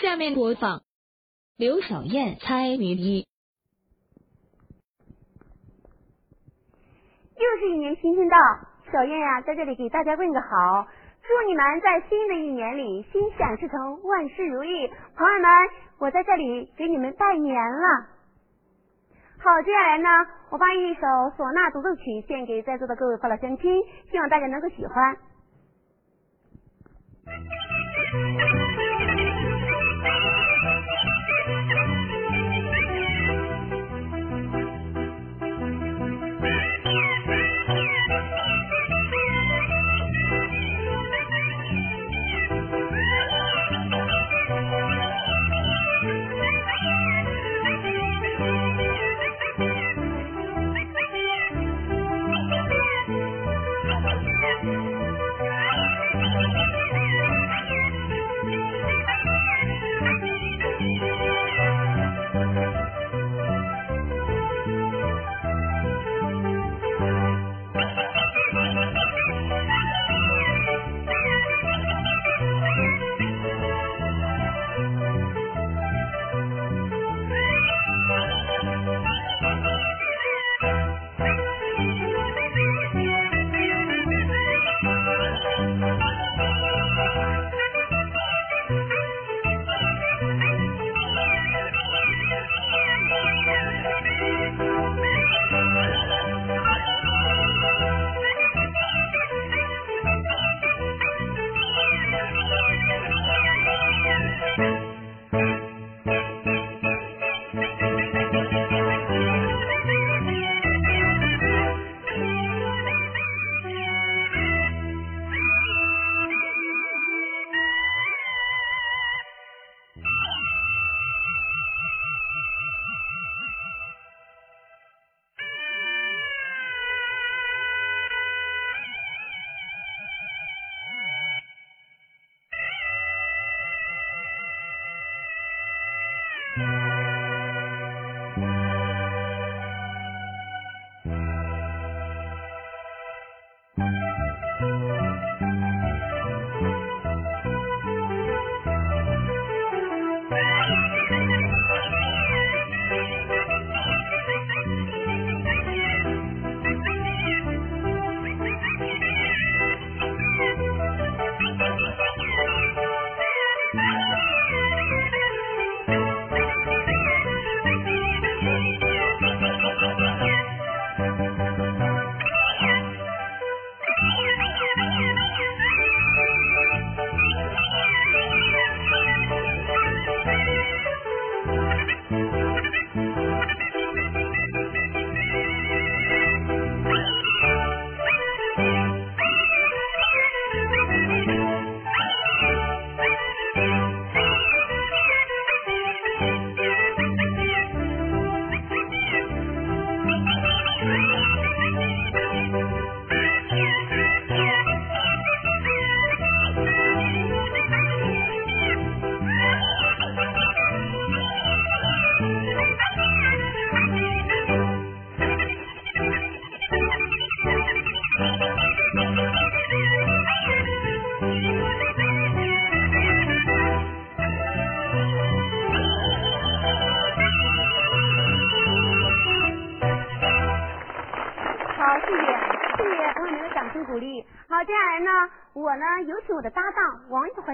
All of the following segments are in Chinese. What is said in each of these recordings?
下面播放刘小燕猜谜一。又是一年新春到，小燕呀，在这里给大家问个好，祝你们在新的一年里心想事成，万事如意。朋友们，我在这里给你们拜年了。好，接下来呢，我把一首唢呐独奏曲献给在座的各位父老乡亲，希望大家能够喜欢。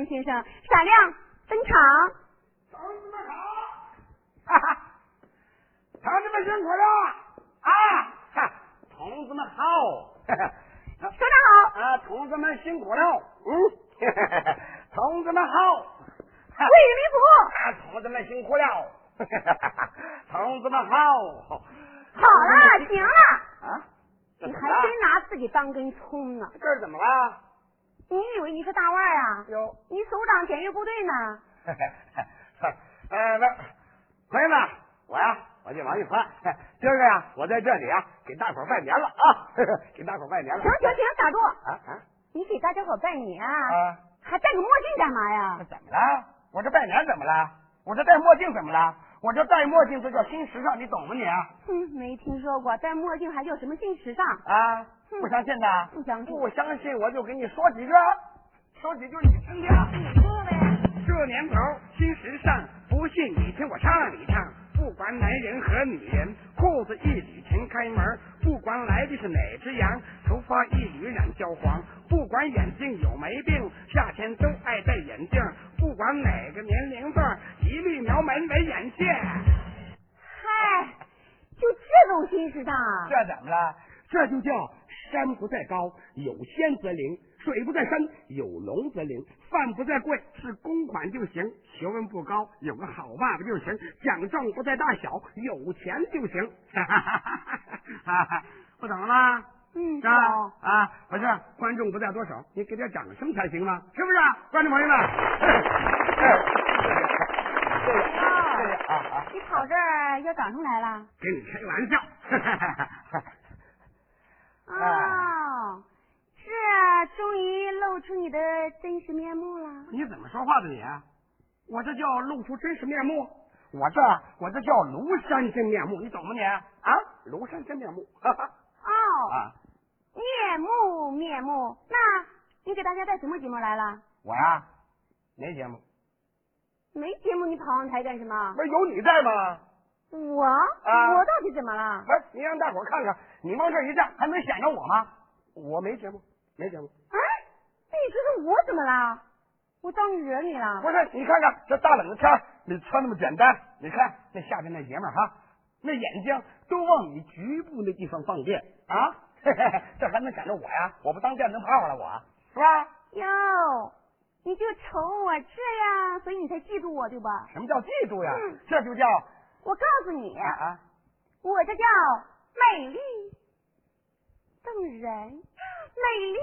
先生闪亮登场。同志们好，哈哈，同志们辛苦了啊！哈，同志们好，首长好，啊，同志们辛苦了，嗯，同志们好，为民服务。啊，同志们辛苦了，同志们好，好了，行了，啊，你还真拿自己当根葱呢？这儿怎么了？你以为你是大腕儿啊？有，你首长检阅部队呢？哎，那朋友们，我呀，我叫王玉宽，今儿个呀，我在这里啊，给大伙儿拜年了啊，给大伙儿拜年了。行行行，打住！啊啊你给大家伙拜年，啊！还戴个墨镜干嘛呀？怎么了？我这拜年怎么了？我这戴墨镜怎么了？我这戴墨镜这叫新时尚，你懂吗你？哼，没听说过戴墨镜还叫什么新时尚？啊，不相信的？不相信不相信我就给你说几句，说几句你听听。你说呗。这年头，新时尚不信你听我唱一唱。不管男人和女人，裤子一捋全开门，不管来的是哪只羊，头发一缕染焦黄，不管眼睛有没病，夏天都爱戴眼镜，不管哪个年龄段，一律描眉为眼线。嗨，就这种新时尚，这怎么了？这就叫山不在高，有仙则灵；水不在深，有龙则灵；饭不在贵，是公款就行；学问不高，有个好爸爸就行；奖状不在大小，有钱就行。不懂了吗？嗯，是吧？啊，不是，观众不在多少，你给点掌声才行吗？是不是，观众朋友们？哦，你跑这儿要找上来了？跟你开玩笑。哦，是啊，终于露出你的真实面目了。你怎么说话的你？我这叫露出真实面目，我这我这叫庐山真面目，你懂吗你？啊，庐山真面目。哈哈哦，啊，面目面目，那你给大家带什么节目来了？我呀，没节目，没节目，你跑上台干什么？不是有你在吗？我、啊我到底怎么了？不是，你让大伙儿看看，你往这儿一站，还能显着我吗？我没节目，没节目。哎，那你说说我怎么了？我招你惹你了？不是，你看看这大冷的天，你穿那么简单，你看那下边那爷们儿哈，那眼睛都往你局部那地方放电啊，嘿嘿嘿这还能显着我呀？我不当电灯泡了，我是吧？哟，你就瞅我这样，所以你才嫉妒我对吧？什么叫嫉妒呀？嗯这就叫我告诉你，啊啊，我这叫美丽动人，美丽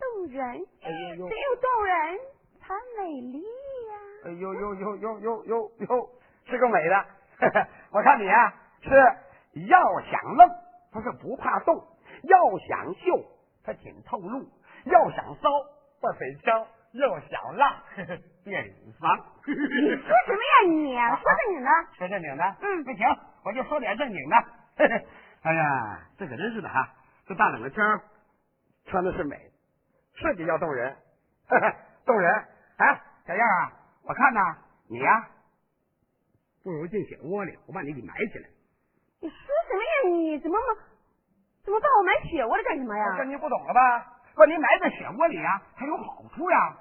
动人，哎呦呦。只有动人？才美丽呀、哎呦呦呦呦呦呦呦，是个美的。我看你啊，是要想愣，不是不怕冻；要想秀，他挺透露；要想骚，不嘴敲；要想浪，别 隐藏。你说什么呀你？说正经的，说正经的，嗯不行，我就说点正经的。哎呀，这可真是的哈，这大冷的天穿的是美，设计要动人，动人。哎，小样啊，我看呐，你呀、不如进雪窝里，我把你给埋起来。你说什么呀你？怎么怎么把我埋雪窝里干什么呀？这你不懂了吧？把你埋在雪窝里啊、它有好处呀。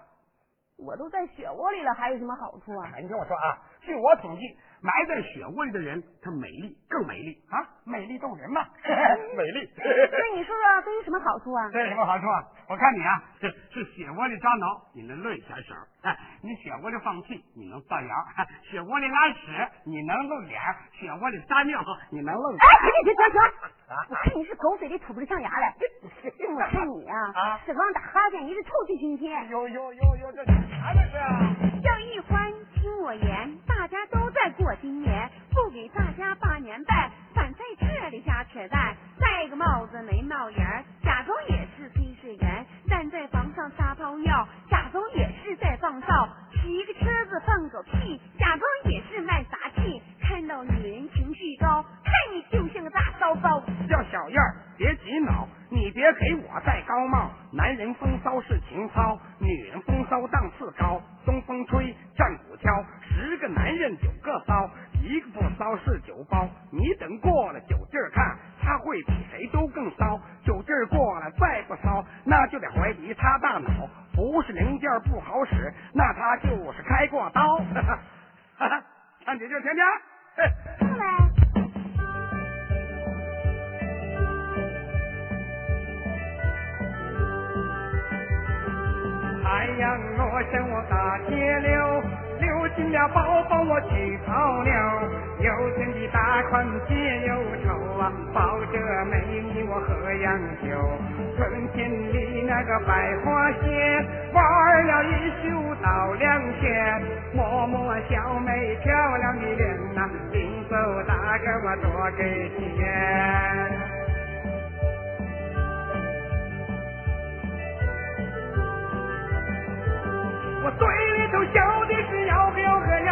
我都在雪窝里了，还有什么好处啊？哎，你听我说啊，据我统计，埋在雪窝里的人，他美丽更美丽啊，美丽动人嘛，美丽。那你说说这有什么好处啊？这有什么好处啊？我看你啊，是是血窝里抓挠，你能抡下手；哎，你血窝里放屁，你能造谣；哎血窝里拉屎，你能露脸；血窝里撒尿，你能露。哎，行行行行我看你是狗嘴里吐不出象牙来。我看你啊，啊死光打哈欠，你是臭气熏天。呦呦呦呦，这啥这是啊？郑玉欢，听我言，大家都在过新年，不给大家拜年拜，反在这里瞎扯淡。戴个帽子没帽檐，假装也是炊事员，站在房上撒泡尿，假装也是在放哨。骑个车子放个屁，假装也是卖杂气。看到女人情绪高，骚骚。叫小燕儿，别急恼，你别给我戴高帽。男人风骚是情操，女人风骚档次高。东风吹，战鼓敲，十个男人九个骚，一个不骚是酒包。你等过了酒劲儿看，他会比谁都更骚。酒劲儿过了再不骚，那就得怀疑他大脑不是零件不好使，那他就是开过刀。哈哈，看姐就听听。太阳落向我大街溜，溜进了包包我去泡妞。有钱的大款皆忧愁啊，抱着美女我喝洋酒。春天里那个百花鲜，玩了一宿到两天。摸摸小妹漂亮的脸呐、临走大哥我多给钱。嘴里头叫的是吆喝吆喝吆，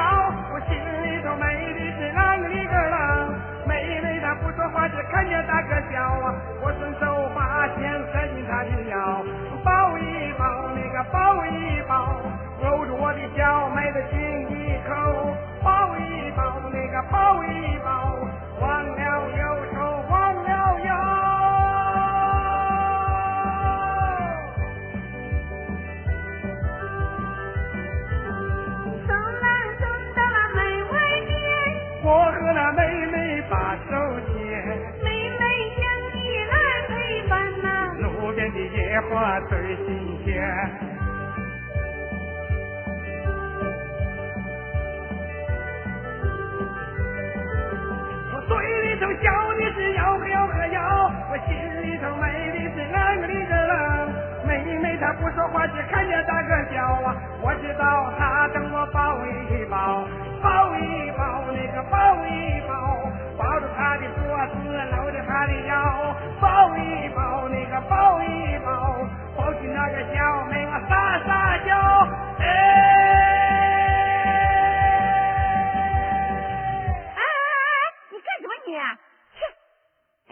我心里头美的是啷个里个啷。妹妹她不说话，只看见大哥笑啊。我顺手把钱塞进她的腰，抱一抱那个抱一抱，搂住我的小妹子亲一口，抱一抱那个抱一抱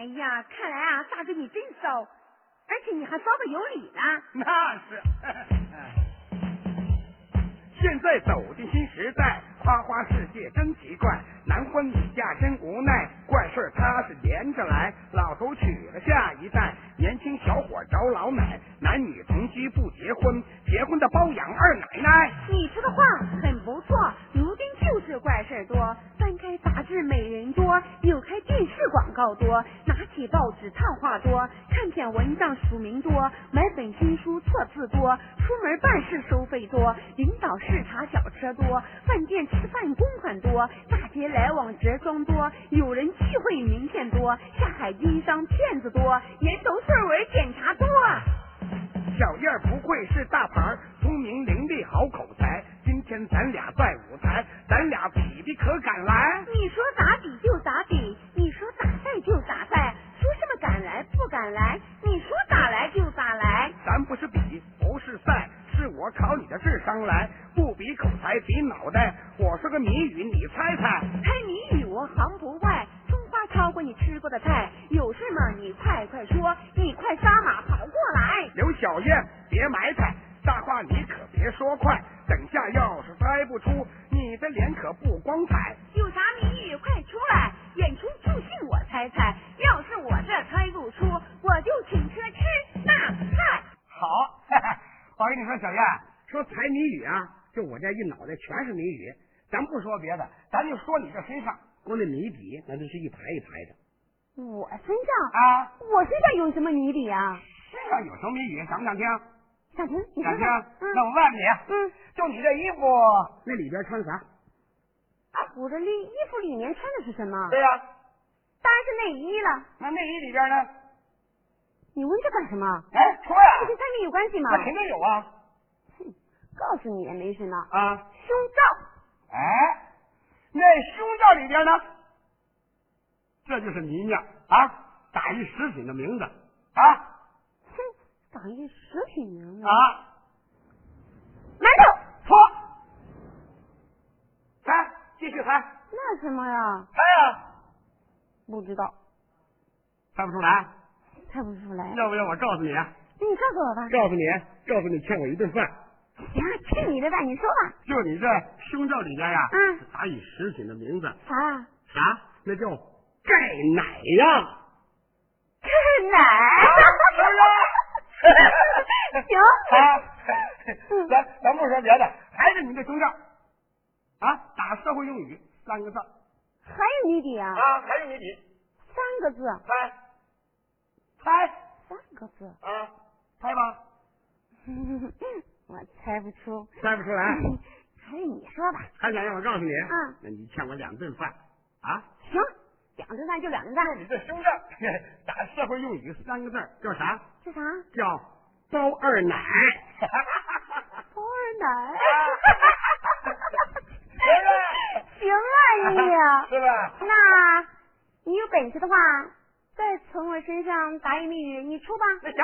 哎呀，看来啊，大哥你真骚，而且你还骚的有理呢。那是。现在走进新时代，花花世界真奇怪，男欢女嫁真无奈，怪事儿他是连着来。老头娶了下一代，年轻小伙找老奶，男女同居不结婚，结婚的包养二奶奶。你说的话很不错，如今就是怪事儿多。翻开杂志美人多，扭开电视广告多，拿起报纸烫话多，看见文章署名多，买本新书错字多，出门办事收费多，领导视察小车多，饭店吃饭公款多，大街来往折装多，有人聚会名片多，下海经商骗子多，年头岁文检查多。小燕不愧是大牌，聪明伶俐好口才。今天咱俩在舞台，咱俩比比可敢来？你说咋比就咋比，你说咋赛就咋赛，说什么敢来不敢来，你说咋来就咋来。咱不是比，不是赛，是我考你的智商来，不比口才，比脑袋。我说个谜语，你猜猜。猜谜语我行不坏，葱花超过你吃过的菜，有事吗？你快快说，你快杀马跑过来。刘小燕，别埋汰，大话你可别说快。我跟你说，小燕，说猜谜语啊，就我这一脑袋全是谜语。咱不说别的，咱就说你这身上，光那谜底那就是一排一排的我身上，啊。我身上有什么谜底啊？身上有什么谜语？想不想听？想听？你想听那我问你，嗯，就你这衣服，那里边穿啥？我这里衣服里面穿的是什么？对呀、当然是内衣了。那内衣里边呢？你问这干什么？哎，说呀，这跟猜谜有关系吗？那肯定有啊哼告诉你也没什么。啊！胸罩。哎，那胸罩里边呢？这就是谜面啊，打一食品的名字啊哼，打一食品名字。啊，馒头。错，猜，继续猜，那什么呀？猜呀、不知道，猜不出来？猜不出来。要不要我告诉你？啊那你告诉我吧。告诉你，告诉你，欠我一顿饭。行，欠你的吧，你说吧。就你这胸罩里边呀，嗯是打以食品的名字啥？啥？那叫钙奶呀。钙奶。行。啊，嗯咱咱不说别的，还是你这胸罩啊，打社会用语三个字还有谜底啊？啊，还有谜底，三个字。猜猜三个字。啊，猜吧，我猜不出。猜不出来，还是你说吧。还想让我告诉你？嗯，那你欠我两顿饭啊。行，两顿饭就两顿饭。就你这胸罩，打社会用语三个字叫啥？叫啥？叫包二奶。包二奶。行行啊你啊。是吧？那你有本事的话，再从我身上打一谜语，你出吧。那行，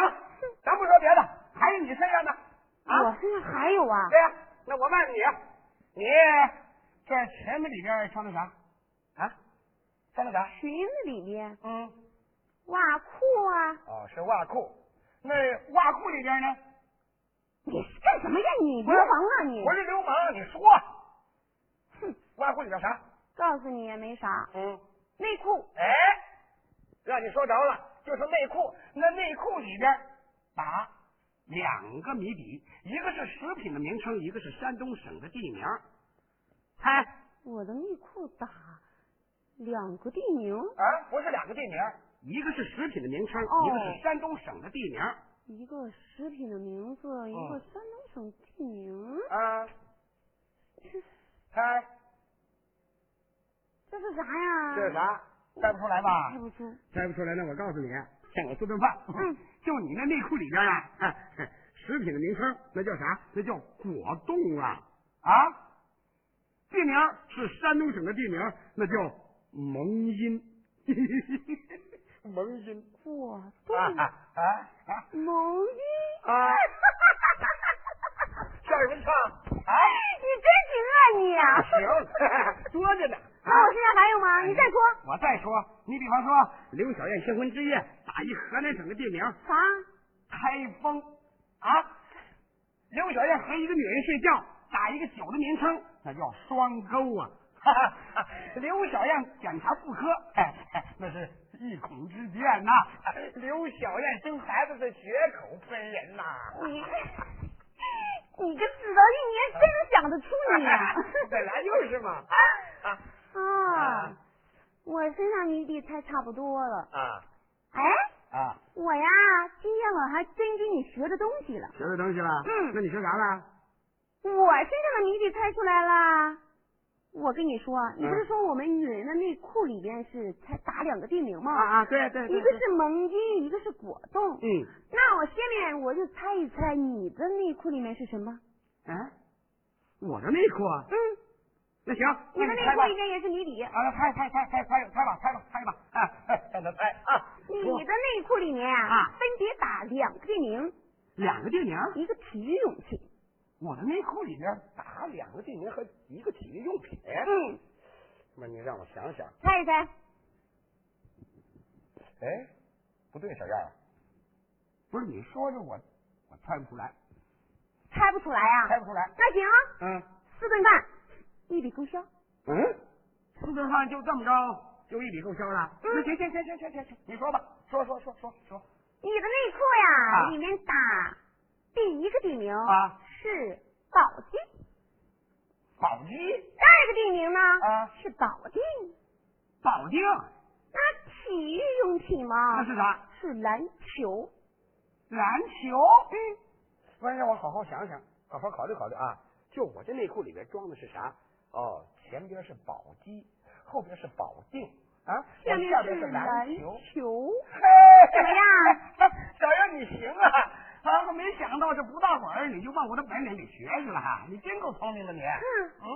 咱不说别的，还有你身上的啊。我身上还有啊。对呀、那我问你，你在裙子里边穿的啥？啊？穿的啥？裙子里面嗯，袜裤啊。哦，是袜裤。那袜裤里边呢？你是干什么呀你？流氓啊你！我是流氓，你说。哼，袜裤里边啥？告诉你也没啥。嗯，内裤。哎，让你说着了，就是内裤。那内裤里边打两个谜底，一个是食品的名称，一个是山东省的地名。猜我的内裤打两个地名。啊，不是两个地名，一个是食品的名称，哦一个是山东省的地名。一个食品的名字，一个山东省地名。啊，猜这是啥呀？这是啥？猜不出来吧？猜不出。猜不出来，那我告诉你，欠我四顿饭。嗯，就你那内裤里边啊，食品的名称那叫啥？那叫果冻啊啊！地名是山东省的地名，那叫蒙阴。蒙阴果冻啊啊啊！蒙阴啊！笑什么笑？哎，你真行啊你！行，多着呢。那我现在还有吗？你再说。我再说，你比方说刘小燕新婚之夜，打一河南省的地名。啥？开封啊！刘小燕和一个女人睡觉，打一个酒的名称，那叫双沟啊！哈哈，刘小燕检查妇科，哎，那是一孔之见呐。刘小燕生孩子是血口喷人呐。你你个纸头一年真想得出你啊！本来就是嘛。啊啊！我身上谜底猜差不多了。啊哎，啊！我呀，今天我还真给你学着东西了。学着东西了？嗯那你学啥了？我身上的谜底猜出来了！我跟你说，你不是嗯说我们女人的内裤里边是才打两个地名吗？啊啊！对对对。一个是蒙阴，一个是果冻。嗯。那我下面我就猜一猜，你的内裤里面是什么？哎，我的内裤啊？嗯，那行，你的内裤里面也是谜底。啊，猜猜猜猜猜猜吧，猜吧，猜吧，啊，让他猜啊。你的内裤里面啊，啊分别打两个地名，两个地名，一个体育用品。我的内裤里边打两个地名和一个体育用品。嗯，那你让我想想，猜一猜。哎，不对，小燕儿，不是你说着我，我猜不出来，猜不出来啊？猜不出来。那行啊，嗯四顿饭一笔勾销。嗯，四顿饭就这么着就一笔勾销了。嗯行行行行行行行，你说吧，说说说说说你的内裤呀，啊里面打第一个地名啊是宝鸡，宝鸡、第二个地名呢啊是保定。保定，那体育用品吗那是啥？是篮球。篮球。嗯，不是让我好好想想，好好考虑考虑啊！就我这内裤里边装的是啥？哦，前边是宝鸡，后边是保定啊，下面是篮篮球。怎么样？小燕，你行啊！啊，我没想到这不大会儿你就把我的本领给学去了哈！你真够聪明的你。嗯，嗯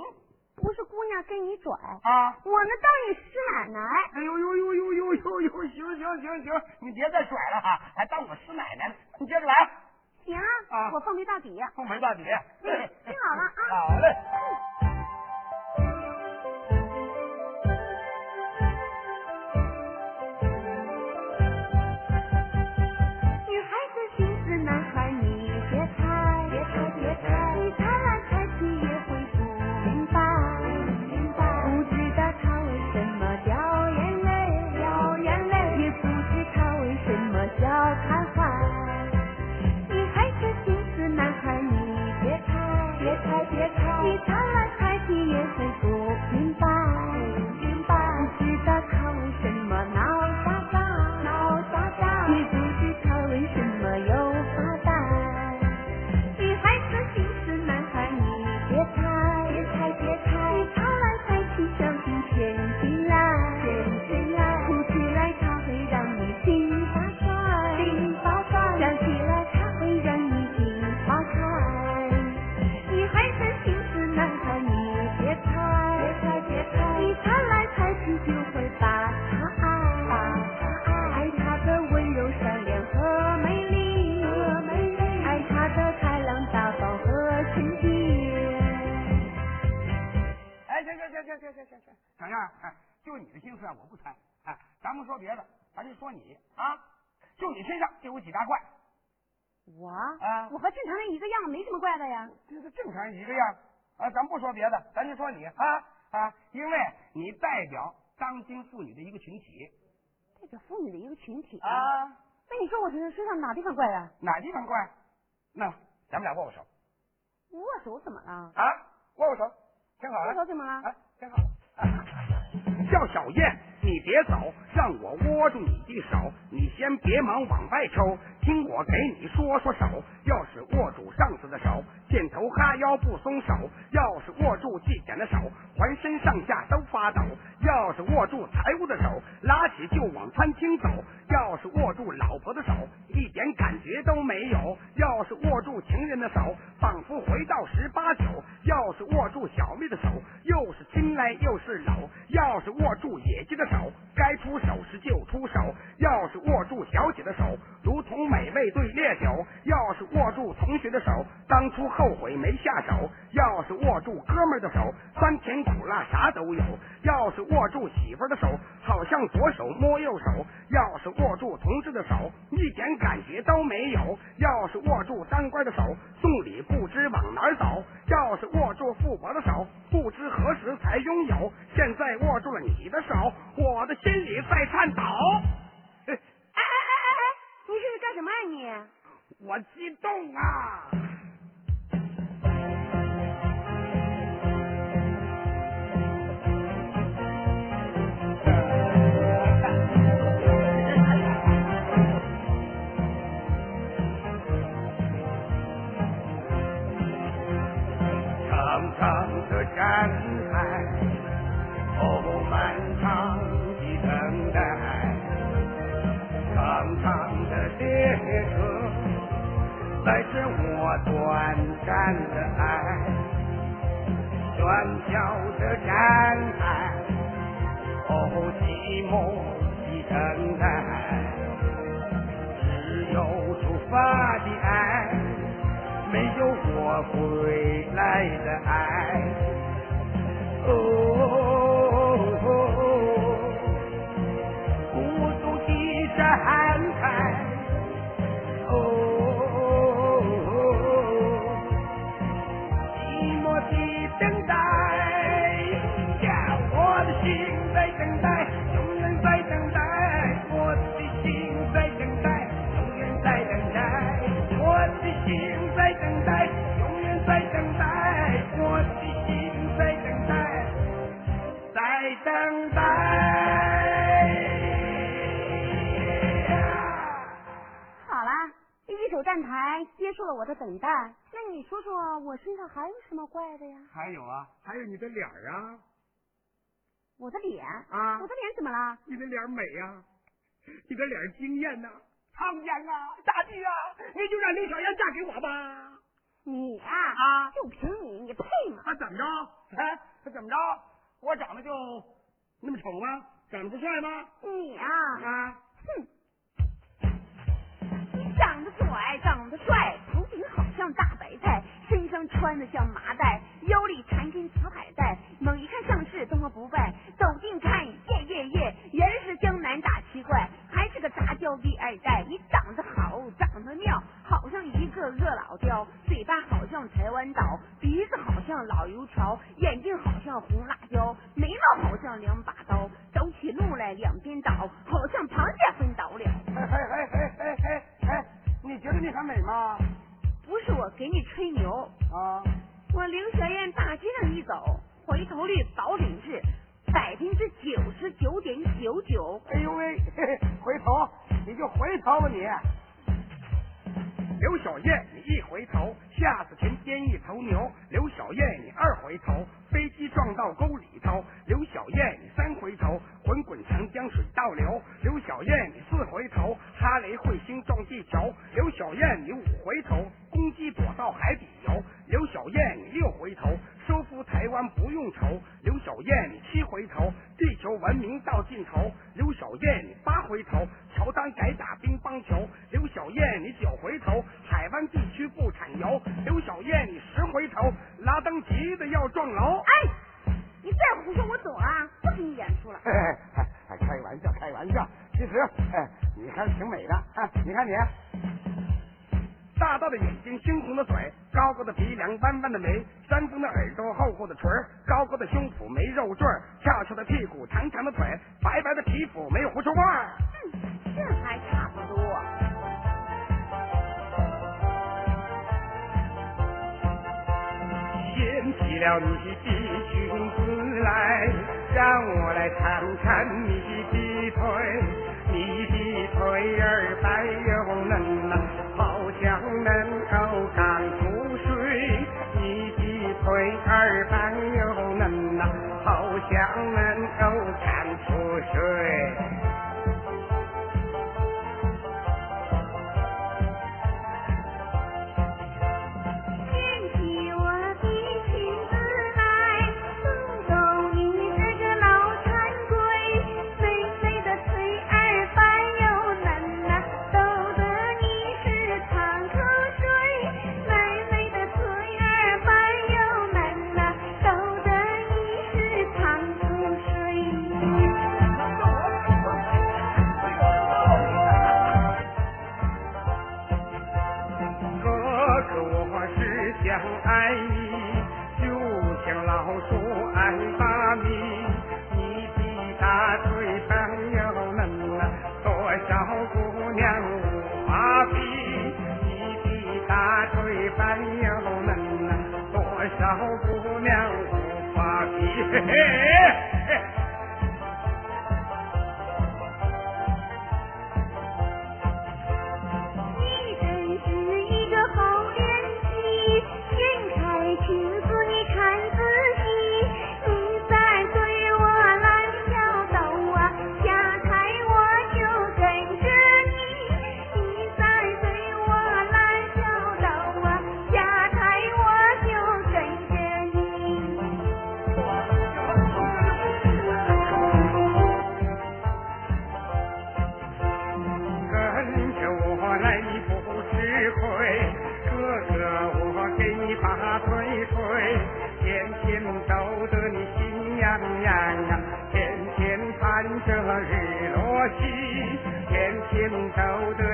不是姑娘跟你拽，啊！我呢当你师奶奶。哎呦呦呦呦呦呦呦！行行行行，你别再拽了哈，还当我师奶奶呢！你接着来，行啊我奉陪到底。奉陪到底。嗯听好了啊好嘞。的呀。这个正常一个样啊。咱不说别的，咱就说你啊啊，因为你代表当今妇女的一个群体代表妇女的一个群体。啊，那你说我身身上哪地方怪啊？哪地方怪？那咱们俩握握手握手怎么了？啊，握握手，听好了握手怎么了？啊，听好了，啊叫小燕，你别走，让我握住你的手，你先别忙往外抽，听我给你说说手。要是握住上司的手，箭头哈腰不松手；要是握住纪检的手，浑身上下都发抖；要是握住财务的手，拉起就往餐厅走；要是握住老婆的手，一点感觉都没有；要是握住情人的手，仿佛回到十八九；要是握住小妹的手，又是亲来又是搂；要是握住野鸡的手，手该出手时就出手；要是握住小姐的手，如同美味对烈酒；要是握住同学的手，当初后悔没下手；要是握住哥们儿的手，酸甜苦辣啥都有；要是握住媳妇儿的手，好像左手摸右手；要是握住同志的手，一点感觉都没有；要是握住当官的手，送礼不知往哪儿走；要是握住富婆的手，不知何才拥有。现在握住了你的手，我的心里短暂的爱，喧嚣的站台，哦，寂寞的等待，只有出发的爱，没有我归来的爱，了我的等待，那你说说我身上还有什么怪的呀？还有啊，还有你的脸啊！我的脸啊！我的脸怎么了？你的脸美呀，你的脸惊艳呐！苍天啊，大地啊，你就让刘小燕嫁给我吧！你啊啊，就凭你，你配吗？啊，怎么着？哎，他怎么着？我长得就那么丑吗？长得不帅吗？你啊啊，哼！你长得帅，长得帅，头顶好像大白菜，身上穿的像麻袋，腰里缠根紫海带，猛一看像是东方不败，走近看，耶耶耶，原是江南大奇怪，还是个杂交第二代。你长得好，长得妙，好像一个个老雕，嘴巴好像台湾岛，鼻子好像老油条，眼睛好像红辣椒，眉毛好像两把刀，走起路来两边倒，好像螃蟹分倒了。嘿嘿嘿嘿嘿嘿。你觉得你很美吗？不是我给你吹牛啊！我刘小燕大街上一走，回头率保准是百分之九十九点九九。哎呦喂，回头你就回头吧你。刘小燕，你一回头，吓死田间一头牛。刘小燕，你二回头，飞机撞到沟里头。刘小燕，你三回头，滚滚长江水倒流。刘小燕，你四回头，哈雷彗星撞地球。刘小燕，你五回头，愁。刘小燕，你七回头，地球文明到尽头。刘小燕，你八回头，乔丹改打乒乓球。刘小燕，你九回头，海湾地区不产油。刘小燕，你十回头，拉登急的要撞楼。哎，你再胡说我走啊，不给你演出了。哎哎开玩笑，开玩笑。其实，哎，你还是挺美的啊！你看你。大大的眼睛，猩红的嘴，高高的鼻梁，弯弯的眉，山峰的耳朵，厚厚的唇高高的胸脯，没肉坠翘翘的屁股，长长的腿，白白的皮肤，没有狐臭味儿。嗯，这还差不多。掀起了你的裙子来，让，我来看看你的腿，你的腿儿白又 Hey, hey, hey. 天天盼着日落西，天天走得。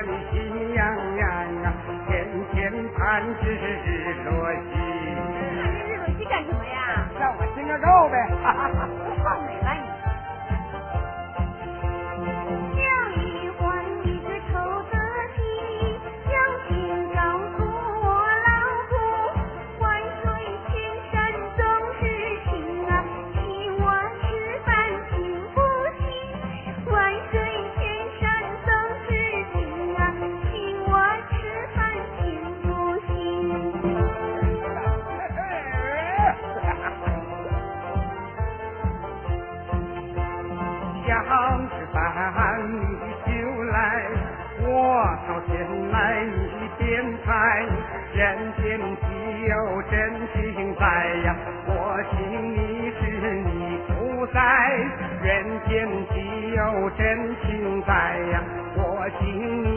人间自有真情在呀我心你是你不在。人间自有真情在呀我心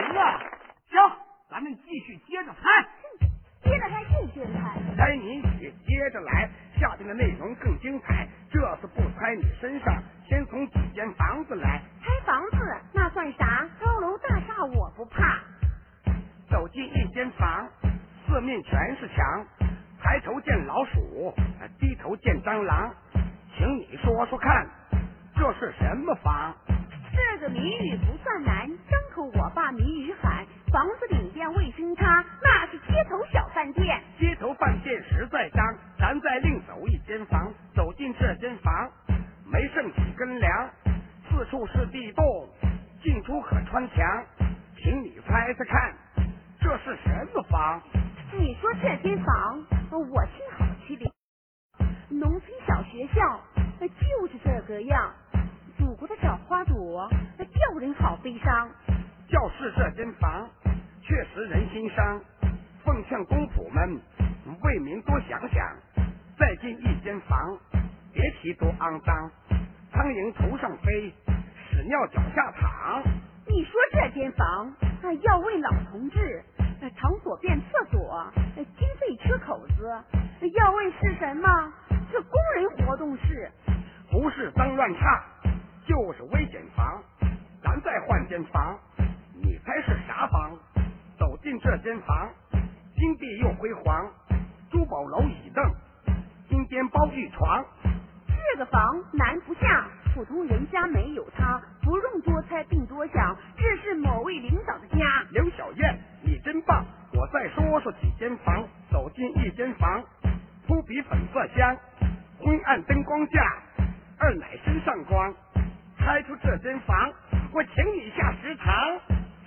行啊，行，咱们继续接着猜。接着猜，继续猜。猜你曲接着来，下边的内容更精彩。这次不猜你身上，先从几间房子来。猜房子那算啥？高楼大厦我不怕。走进一间房，四面全是墙，抬头见老鼠，低头见蟑螂，请你说说看，这是什么房？这个谜语不算难，张口我把谜语喊。房子顶边卫生差，那是街头小饭店。街头饭店实在脏，咱再另走一间房。走进这间房，没剩几根梁，四处是地洞，进出可穿墙。请你猜猜看，这是什么房？你说这间房，我听好去的。农村小学校就是这个样，祖国的小花朵，叫人好悲伤。教室这间房。确实人心伤，奉劝公仆们为民多想想。再进一间房，别提多肮脏，苍蝇头上飞，屎尿脚下淌。你说这间房要问老同志，场所变厕所，经费缺口子。要问是什么？是工人活动室。不是脏乱差，就是危险房。咱再换间房，你猜是啥房？走进这间房，金碧又辉煌，珠宝楼椅凳，金边包玉床。这个房难不下，普通人家没有它，不用多猜并多想，这是某位领导的家。刘小燕，你真棒！我再说说几间房，走进一间房，扑鼻粉色香，昏暗灯光下，二奶身上光。猜出这间房，我请你下食堂。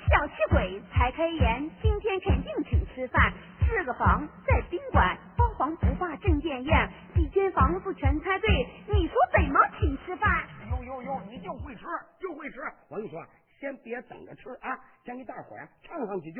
小气鬼才开言，今天肯定请吃饭。这个房在宾馆，包房不罢正殿宴，几间房子全猜对，你说怎么请吃饭？哟哟哟，你就会吃，就会吃。我跟你说，先别等着吃啊，先给大伙儿唱上几句。